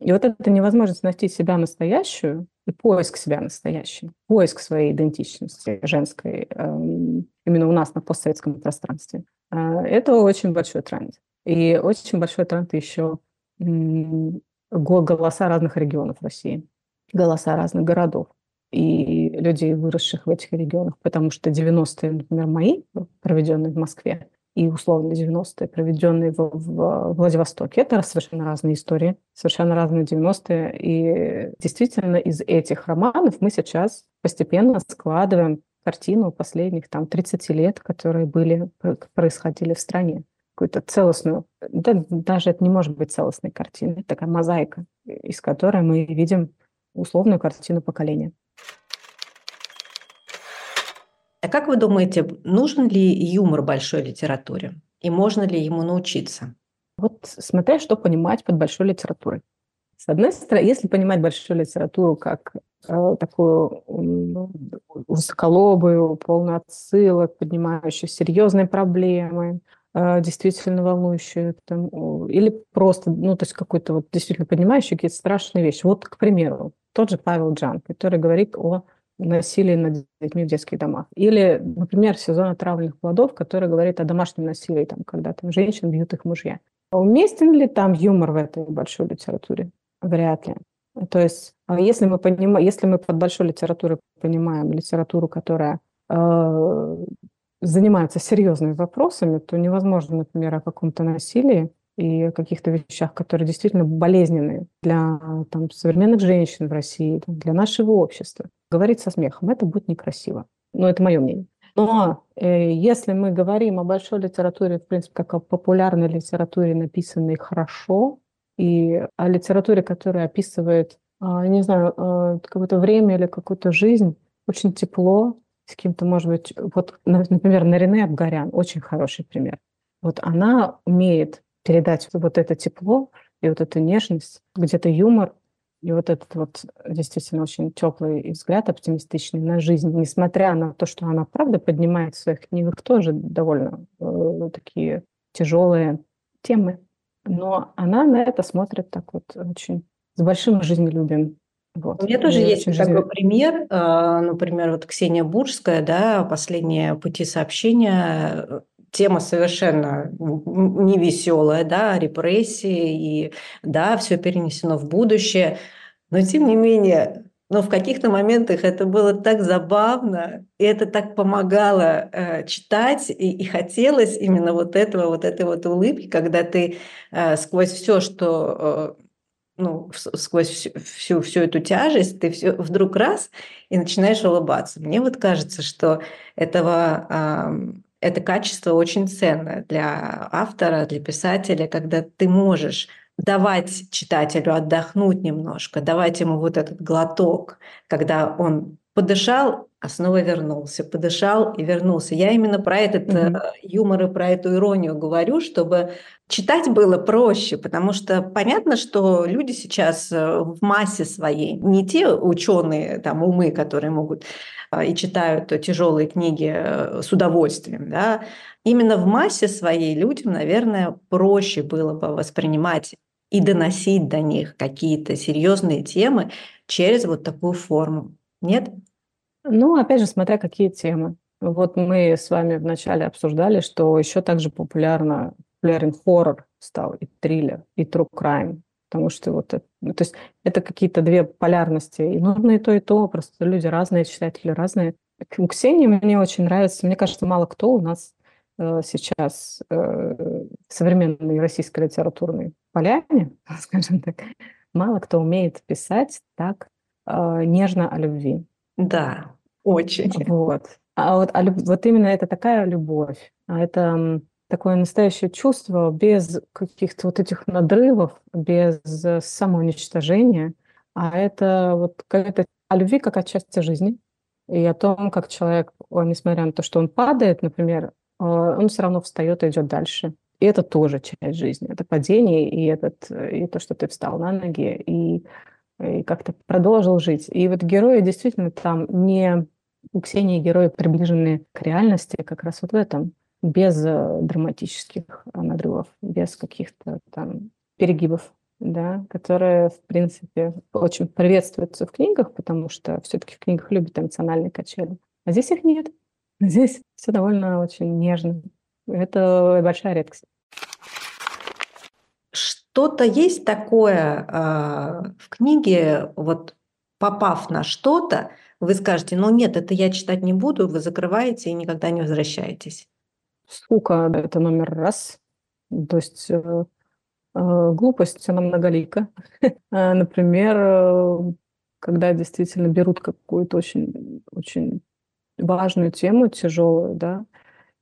C: и вот эта невозможность найти себя настоящую и поиск себя настоящей, поиск своей идентичности женской эм, именно у нас на постсоветском пространстве, э, это очень большой тренд. И очень большой тренд еще голоса разных регионов России, голоса разных городов и людей, выросших в этих регионах, потому что 90-е, например, мои, проведенные в Москве, и условно 90-е, проведенные в, в Владивостоке. Это совершенно разные истории, совершенно разные 90-е. И действительно из этих романов мы сейчас постепенно складываем картину последних там 30 лет, которые были, происходили в стране. Какую-то целостную, да, даже это не может быть целостной картиной, такая мозаика, из которой мы видим условную картину поколения.
B: А как вы думаете, нужен ли юмор большой литературе? И можно ли ему научиться?
C: Вот смотря что понимать под большой литературой. С одной стороны, если понимать большую литературу как э, такую ну, высоколобую, полную отсылок, поднимающую серьезные проблемы, э, действительно волнующую, там, или просто, ну, то есть какой-то вот действительно поднимающий какие-то страшные вещи. Вот, к примеру, тот же Павел Джан, который говорит о насилии над детьми в детских домах. Или, например, сезон отравленных плодов, который говорит о домашнем насилии, там, когда там женщин бьют их мужья. Уместен ли там юмор в этой большой литературе? Вряд ли. То есть, а если мы, понимаем, если мы под большой литературой понимаем литературу, которая э, занимается серьезными вопросами, то невозможно, например, о каком-то насилии и о каких-то вещах, которые действительно болезненные для там, современных женщин в России, для нашего общества. Говорить со смехом – это будет некрасиво. Но это мое мнение. Но э, если мы говорим о большой литературе, в принципе, как о популярной литературе, написанной хорошо, и о литературе, которая описывает, э, не знаю, э, какое-то время или какую-то жизнь, очень тепло, с кем-то, может быть, вот, например, Нарине Абгарян, очень хороший пример. Вот она умеет передать вот это тепло и вот эту нежность, где-то юмор, и вот этот вот действительно очень теплый взгляд, оптимистичный на жизнь, несмотря на то, что она, правда, поднимает в своих книгах тоже довольно э, такие тяжелые темы. Но она на это смотрит так вот очень с большим жизнелюбием.
B: Вот. У меня тоже есть такой пример. Э, например, вот Ксения Буржская, да, «Последние пути сообщения», тема совершенно не веселая, да, репрессии, и да, все перенесено в будущее. Но тем не менее, но в каких-то моментах это было так забавно, и это так помогало э, читать, и, и хотелось именно вот этого, вот этой вот улыбки, когда ты э, сквозь все, что э, ну, сквозь всю, всю, всю эту тяжесть, ты все, вдруг раз и начинаешь улыбаться. Мне вот кажется, что этого это качество очень ценное для автора, для писателя, когда ты можешь давать читателю отдохнуть немножко, давать ему вот этот глоток, когда он подышал, а снова вернулся, подышал и вернулся. Я именно про этот mm-hmm. юмор и про эту иронию говорю, чтобы читать было проще, потому что понятно, что люди сейчас э, в массе своей, не те ученые, там умы, которые могут и читают тяжелые книги с удовольствием, да, именно в массе своей людям, наверное, проще было бы воспринимать и доносить до них какие-то серьезные темы через вот такую форму. Нет?
C: Ну, опять же, смотря какие темы. Вот мы с вами вначале обсуждали, что еще также популярно, популярен хоррор стал, и триллер, и true crime. Потому что вот это, ну, то есть это какие-то две полярности. И нужно и то, и то. Просто люди разные, читатели разные. У Ксении мне очень нравится. Мне кажется, мало кто у нас э, сейчас э, современной российской литературной поляне, скажем так, мало кто умеет писать так э, нежно о любви.
B: Да, очень.
C: Вот. А вот, а, вот именно это такая любовь, а это такое настоящее чувство без каких-то вот этих надрывов, без самоуничтожения, а это вот какая-то о любви как о части жизни, и о том, как человек, несмотря на то, что он падает, например, э, он все равно встает и идет дальше. И это тоже часть жизни. Это падение, и, этот, и то, что ты встал на ноги, и, и как-то продолжил жить. И вот герои действительно там не... У Ксении герои приближены к реальности как раз вот в этом, без э, драматических надрывов, без каких-то там перегибов, да, которые, в принципе, очень приветствуются в книгах, потому что все-таки в книгах любят эмоциональные качели. А здесь их нет. Здесь все довольно очень нежно. Это большая редкость.
B: Что-то есть такое э, в книге, вот попав на что-то, вы скажете, ну нет, это я читать не буду, вы закрываете и никогда не возвращаетесь.
C: Скука – это номер раз. То есть э, э, глупость, она многолика. А, например, э, когда действительно берут какую-то очень, очень важную тему, тяжелую, да,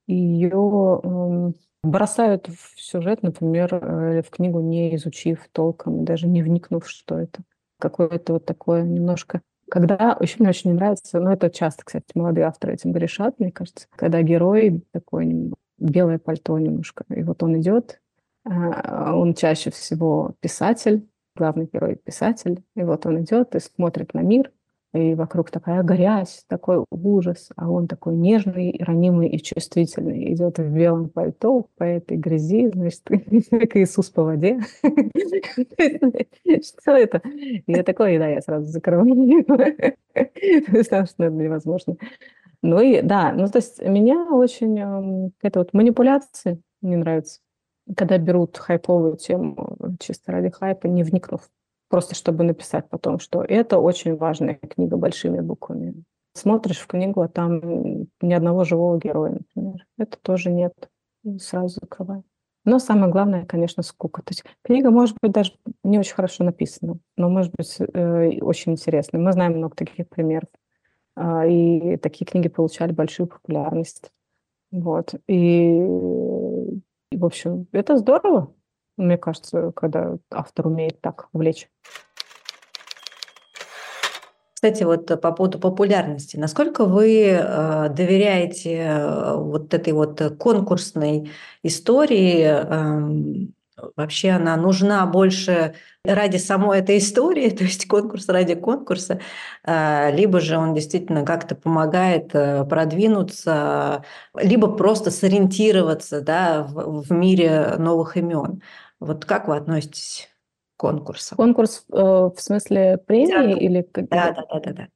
C: и ее эм, бросают в сюжет, например, э, в книгу, не изучив толком, даже не вникнув, что это. Какое-то вот такое немножко когда еще мне очень нравится, ну это часто, кстати, молодые авторы этим грешат, мне кажется, когда герой такой белое пальто немножко, и вот он идет, а, он чаще всего писатель, главный герой писатель, и вот он идет и смотрит на мир, и вокруг такая грязь, такой ужас, а он такой нежный, ранимый и чувствительный. Идет в белом пальто по этой грязи, значит, как Иисус по воде. Что это? Я такой, да, я сразу закрываю. Потому невозможно. Ну и да, ну то есть меня очень эм, это вот манипуляции не нравится, когда берут хайповую тему чисто ради хайпа, не вникнув просто чтобы написать потом, что это очень важная книга большими буквами. Смотришь в книгу, а там ни одного живого героя, например. Это тоже нет. Сразу закрывай. Но самое главное, конечно, скука. То есть книга может быть даже не очень хорошо написана, но может быть э, очень интересной. Мы знаем много таких примеров. Э, и такие книги получали большую популярность. Вот. И, и, в общем, это здорово мне кажется, когда автор умеет так увлечь.
B: Кстати, вот по поводу популярности, насколько вы э, доверяете э, вот этой вот конкурсной истории? Э, вообще она нужна больше ради самой этой истории, то есть конкурс ради конкурса, э, либо же он действительно как-то помогает э, продвинуться, либо просто сориентироваться да, в мире новых имен. Вот как вы относитесь к конкурсу?
C: Конкурс э, в смысле премии
B: да,
C: или
B: да, да, да, да, да.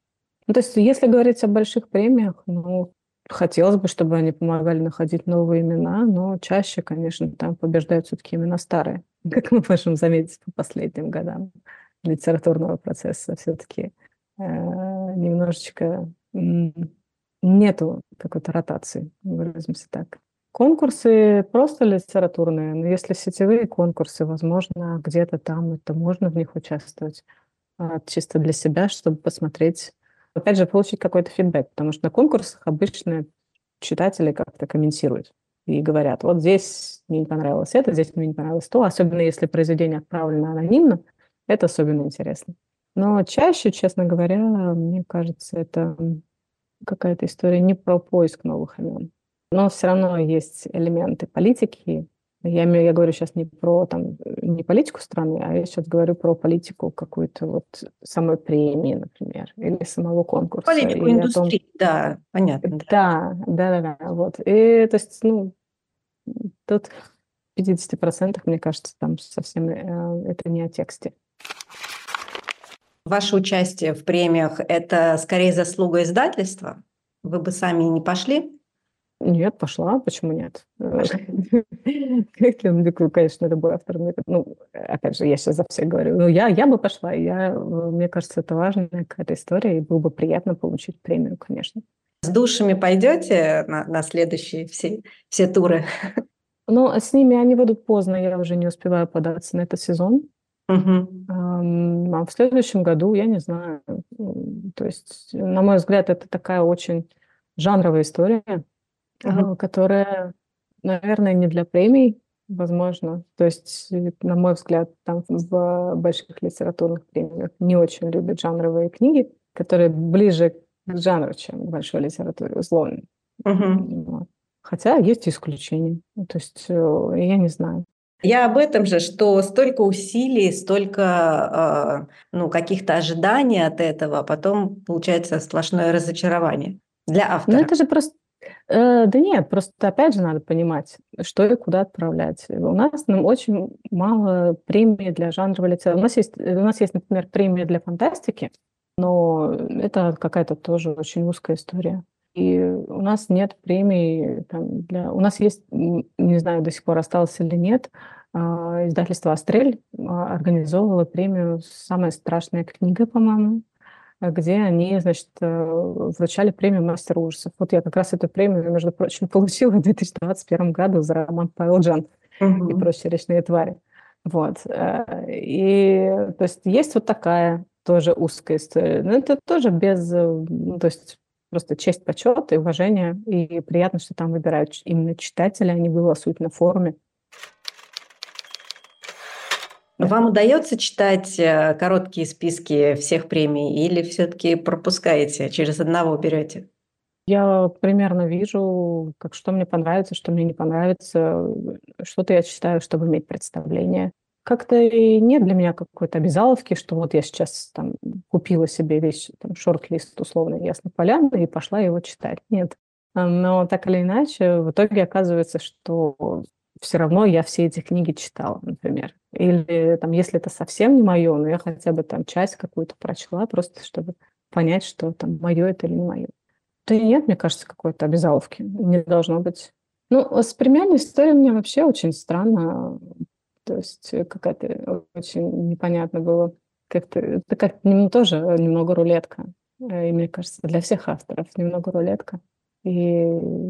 C: Ну, то есть, если говорить о больших премиях, ну, хотелось бы, чтобы они помогали находить новые имена, но чаще, конечно, там побеждают все-таки имена старые, как мы можем заметить по последним годам литературного процесса все-таки э, немножечко нету какой-то ротации, выразимся так. Конкурсы просто литературные, но если сетевые конкурсы, возможно, где-то там это можно в них участвовать а, чисто для себя, чтобы посмотреть, опять же, получить какой-то фидбэк, потому что на конкурсах обычно читатели как-то комментируют и говорят, вот здесь мне не понравилось это, здесь мне не понравилось то, особенно если произведение отправлено анонимно, это особенно интересно. Но чаще, честно говоря, мне кажется, это какая-то история не про поиск новых имен, но все равно есть элементы политики. Я, имею, я говорю сейчас не про там, не политику страны, а я сейчас говорю про политику какую-то вот самой премии, например, или самого конкурса.
B: Политику индустрии, том... да, понятно.
C: Да, да, да, да, вот. И то есть, ну, тут в 50% мне кажется, там совсем э, это не о тексте.
B: Ваше участие в премиях – это скорее заслуга издательства? Вы бы сами не пошли?
C: Нет, пошла, почему нет? Конечно, любой автор. Ну, опять же, я сейчас за всех говорю. Ну, я, я бы пошла. Я, мне кажется, это важная какая-то история, и было бы приятно получить премию, конечно.
B: С душами пойдете на, на следующие все, все туры?
C: Ну, с ними они будут поздно, я уже не успеваю податься на этот сезон. Угу. А в следующем году, я не знаю. То есть, на мой взгляд, это такая очень жанровая история uh-huh. которая, наверное, не для премий, возможно. То есть, на мой взгляд, там в больших литературных премиях не очень любят жанровые книги, которые ближе к жанру, чем к большой литературе, условно. Uh-huh. Хотя есть исключения. То есть, э, я не знаю.
B: Я об этом же, что столько усилий, столько э, ну, каких-то ожиданий от этого, а потом получается сплошное разочарование для ну, автора.
C: Ну, это же просто Э, да нет, просто опять же надо понимать, что и куда отправлять. У нас ну, очень мало премий для жанровой литературы. У нас есть, у нас есть, например, премия для фантастики, но это какая-то тоже очень узкая история. И у нас нет премий там, для... У нас есть, не знаю, до сих пор осталось или нет, а, издательство «Астрель» а, организовывало премию «Самая страшная книга», по-моему, где они, значит, э, вручали премию «Мастер ужасов». Вот я как раз эту премию, между прочим, получила в 2021 году за роман Павел Джан угу. и прочие речные твари. Вот. Э, и то есть есть вот такая тоже узкая история. Но это тоже без... Э, ну, то есть просто честь, почет и уважение. И приятно, что там выбирают именно читатели, они голосуют на форуме.
B: Вам удается читать э, короткие списки всех премий или все-таки пропускаете, через одного берете?
C: Я примерно вижу, как что мне понравится, что мне не понравится. Что-то я читаю, чтобы иметь представление. Как-то и нет для меня какой-то обязаловки, что вот я сейчас там купила себе весь там, шорт-лист условно ясно поляны и пошла его читать. Нет. Но так или иначе, в итоге оказывается, что все равно я все эти книги читала, например. Или там, если это совсем не мое, но я хотя бы там часть какую-то прочла, просто чтобы понять, что там мое это или не мое. Да нет, мне кажется, какой-то обязаловки не должно быть. Ну, с премиальной историей мне вообще очень странно. То есть какая-то очень непонятно было. Как-то, это как ну, тоже немного рулетка. И мне кажется, для всех авторов немного рулетка. И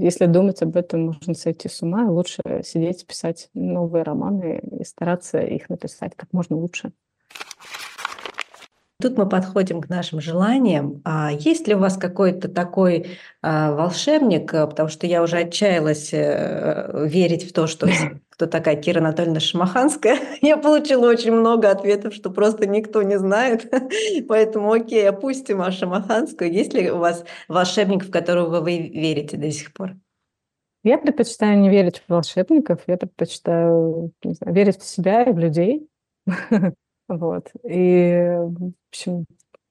C: если думать об этом, можно сойти с ума. Лучше сидеть, писать новые романы и стараться их написать как можно лучше.
B: Тут мы подходим к нашим желаниям. А есть ли у вас какой-то такой а, волшебник, э, потому что я уже отчаялась э, верить в то, что кто такая Кира Анатольевна Шамаханская. Я получила очень много ответов, что просто никто не знает. Поэтому окей, опустим о Шамаханскую. Есть ли у вас волшебник, в которого вы верите до сих пор?
C: Я предпочитаю не верить в волшебников, я предпочитаю знаю, верить в себя и в людей. Вот. И, в общем,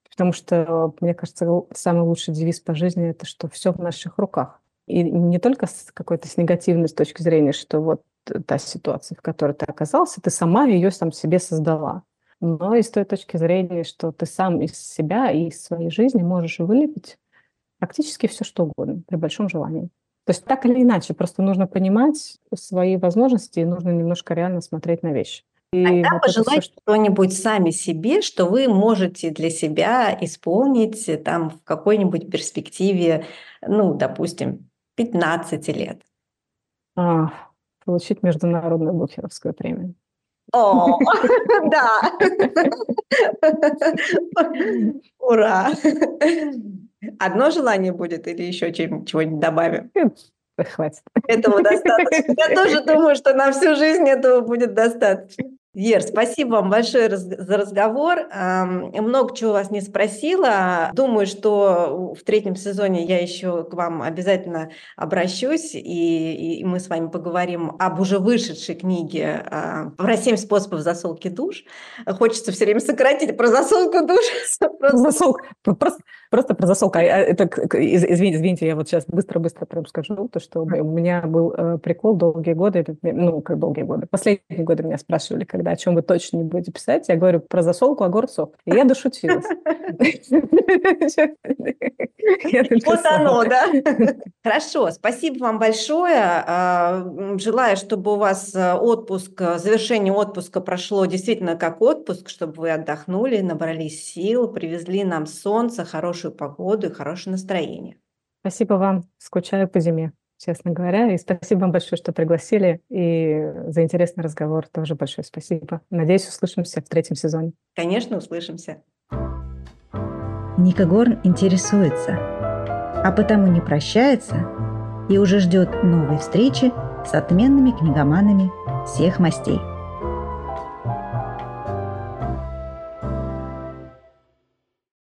C: потому что, мне кажется, самый лучший девиз по жизни – это что все в наших руках. И не только с какой-то с негативной с точки зрения, что вот та ситуация, в которой ты оказался, ты сама ее сам себе создала. Но и с той точки зрения, что ты сам из себя и из своей жизни можешь вылепить практически все, что угодно, при большом желании. То есть так или иначе, просто нужно понимать свои возможности и нужно немножко реально смотреть на вещи.
B: И Тогда вот пожелайте все, что... что-нибудь сами себе, что вы можете для себя исполнить э, там в какой-нибудь перспективе, ну, допустим, 15 лет.
C: А, получить международную букеровскую премию.
B: О, да! Ура! Одно желание будет или еще чего-нибудь добавим?
C: Хватит.
B: Этого достаточно. Я тоже думаю, что на всю жизнь этого будет достаточно. Вер, спасибо вам большое за разговор. Много чего вас не спросила. Думаю, что в третьем сезоне я еще к вам обязательно обращусь, и, мы с вами поговорим об уже вышедшей книге «Про семь способов засолки душ». Хочется все время сократить про засолку душ.
C: Просто, про засолку. А, это, извините, извините, я вот сейчас быстро-быстро прям скажу, то, что у меня был э, прикол долгие годы, ну, как долгие годы, последние годы меня спрашивали, когда когда о чем вы точно не будете писать, я говорю про засолку огурцов. И я дошутилась.
B: Вот оно, да? Хорошо, спасибо вам большое. А, желаю, чтобы у вас э, отпуск, э, завершение отпуска прошло действительно как отпуск, чтобы вы отдохнули, набрались сил, привезли нам солнце, хорошую погоду и хорошее настроение.
C: Спасибо вам. Скучаю по зиме честно говоря. И спасибо вам большое, что пригласили, и за интересный разговор тоже большое спасибо. Надеюсь, услышимся в третьем сезоне.
B: Конечно, услышимся.
A: Ника Горн интересуется, а потому не прощается и уже ждет новой встречи с отменными книгоманами всех мастей.